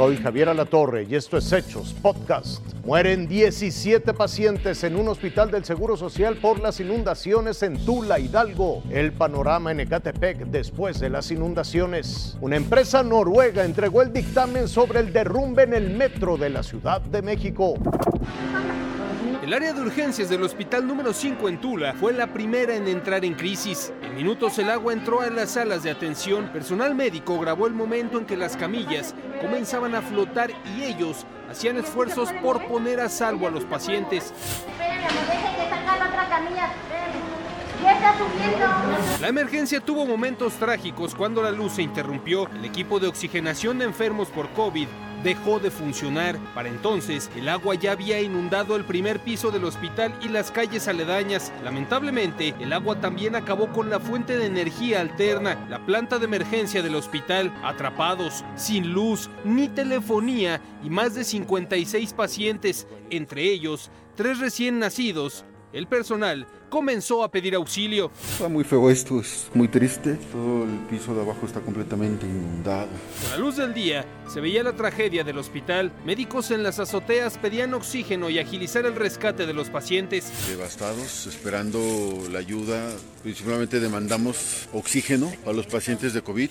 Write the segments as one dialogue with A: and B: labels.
A: Soy Javier Alatorre y esto es Hechos Podcast. Mueren 17 pacientes en un hospital del Seguro Social por las inundaciones en Tula, Hidalgo. El panorama en Ecatepec después de las inundaciones. Una empresa noruega entregó el dictamen sobre el derrumbe en el metro de la Ciudad de México.
B: El área de urgencias del hospital número 5 en Tula fue la primera en entrar en crisis. En minutos el agua entró a las salas de atención. Personal médico grabó el momento en que las camillas comenzaban a flotar y ellos hacían esfuerzos por poner a salvo a los pacientes. La emergencia tuvo momentos trágicos cuando la luz se interrumpió. El equipo de oxigenación de enfermos por COVID dejó de funcionar. Para entonces, el agua ya había inundado el primer piso del hospital y las calles aledañas. Lamentablemente, el agua también acabó con la fuente de energía alterna, la planta de emergencia del hospital, atrapados, sin luz ni telefonía y más de 56 pacientes, entre ellos tres recién nacidos. El personal comenzó a pedir auxilio.
C: Está muy feo esto, es muy triste. Todo el piso de abajo está completamente inundado.
B: Con la luz del día se veía la tragedia del hospital. Médicos en las azoteas pedían oxígeno y agilizar el rescate de los pacientes.
C: Devastados, esperando la ayuda. Principalmente demandamos oxígeno a los pacientes de COVID.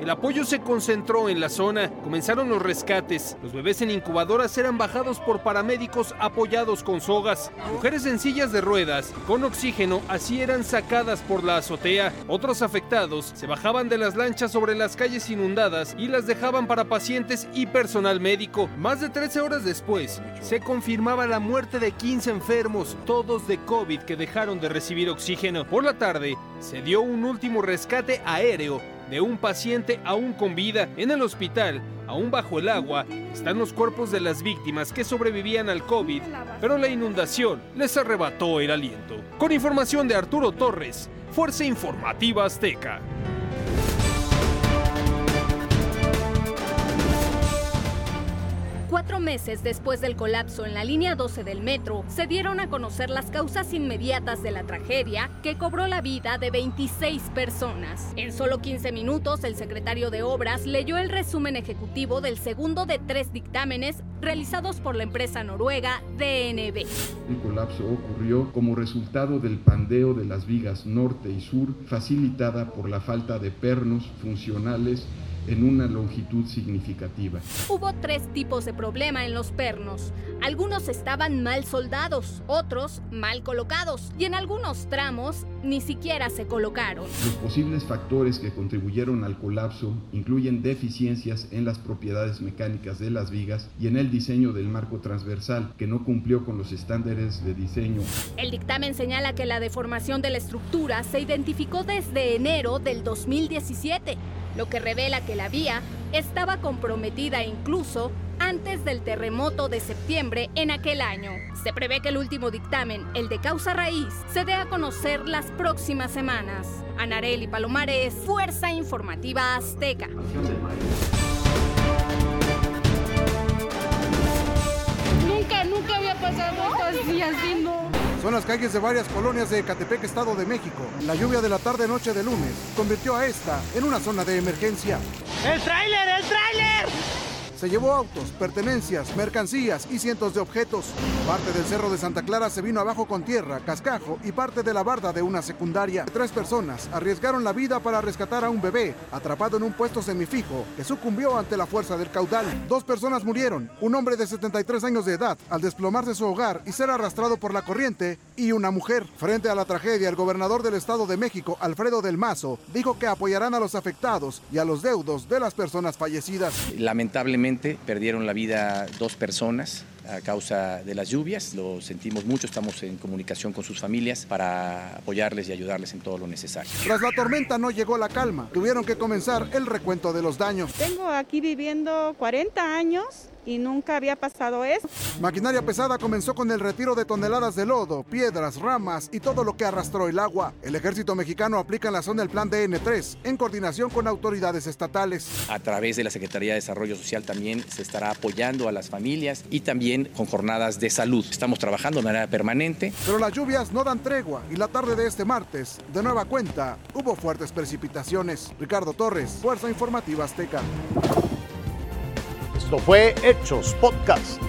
B: El apoyo se concentró en la zona, comenzaron los rescates. Los bebés en incubadoras eran bajados por paramédicos apoyados con sogas. Mujeres en sillas de ruedas, con oxígeno, así eran sacadas por la azotea. Otros afectados se bajaban de las lanchas sobre las calles inundadas y las dejaban para pacientes y personal médico. Más de 13 horas después, se confirmaba la muerte de 15 enfermos, todos de COVID que dejaron de recibir oxígeno. Por la tarde, se dio un último rescate aéreo de un paciente aún con vida en el hospital. Aún bajo el agua están los cuerpos de las víctimas que sobrevivían al COVID, pero la inundación les arrebató el aliento. Con información de Arturo Torres, Fuerza Informativa Azteca.
D: Cuatro meses después del colapso en la línea 12 del metro, se dieron a conocer las causas inmediatas de la tragedia que cobró la vida de 26 personas. En solo 15 minutos, el secretario de Obras leyó el resumen ejecutivo del segundo de tres dictámenes realizados por la empresa noruega DNB.
E: El colapso ocurrió como resultado del pandeo de las vigas norte y sur, facilitada por la falta de pernos funcionales en una longitud significativa.
D: Hubo tres tipos de problema en los pernos. Algunos estaban mal soldados, otros mal colocados y en algunos tramos ni siquiera se colocaron.
E: Los posibles factores que contribuyeron al colapso incluyen deficiencias en las propiedades mecánicas de las vigas y en el diseño del marco transversal, que no cumplió con los estándares de diseño.
D: El dictamen señala que la deformación de la estructura se identificó desde enero del 2017 lo que revela que la vía estaba comprometida incluso antes del terremoto de septiembre en aquel año. Se prevé que el último dictamen, el de causa raíz, se dé a conocer las próximas semanas. Anareli Palomares, Fuerza Informativa Azteca.
F: Nunca, nunca había pasado así, así no.
G: Son las calles de varias colonias de Ecatepec, Estado de México. La lluvia de la tarde-noche de lunes convirtió a esta en una zona de emergencia.
H: ¡El tráiler, el tráiler!
G: Se llevó autos, pertenencias, mercancías y cientos de objetos. Parte del Cerro de Santa Clara se vino abajo con tierra, cascajo y parte de la barda de una secundaria. Tres personas arriesgaron la vida para rescatar a un bebé atrapado en un puesto semifijo que sucumbió ante la fuerza del caudal. Dos personas murieron, un hombre de 73 años de edad al desplomarse su hogar y ser arrastrado por la corriente y una mujer. Frente a la tragedia, el gobernador del Estado de México, Alfredo del Mazo, dijo que apoyarán a los afectados y a los deudos de las personas fallecidas.
I: Lamentablemente perdieron la vida dos personas a causa de las lluvias. Lo sentimos mucho, estamos en comunicación con sus familias para apoyarles y ayudarles en todo lo necesario.
G: Tras la tormenta no llegó la calma. Tuvieron que comenzar el recuento de los daños.
F: Tengo aquí viviendo 40 años y nunca había pasado eso.
G: Maquinaria pesada comenzó con el retiro de toneladas de lodo, piedras, ramas y todo lo que arrastró el agua. El ejército mexicano aplica en la zona el plan DN3 en coordinación con autoridades estatales.
I: A través de la Secretaría de Desarrollo Social también se estará apoyando a las familias y también con jornadas de salud. Estamos trabajando de manera permanente.
G: Pero las lluvias no dan tregua y la tarde de este martes, de nueva cuenta, hubo fuertes precipitaciones. Ricardo Torres, Fuerza Informativa Azteca.
A: Esto fue Hechos Podcast.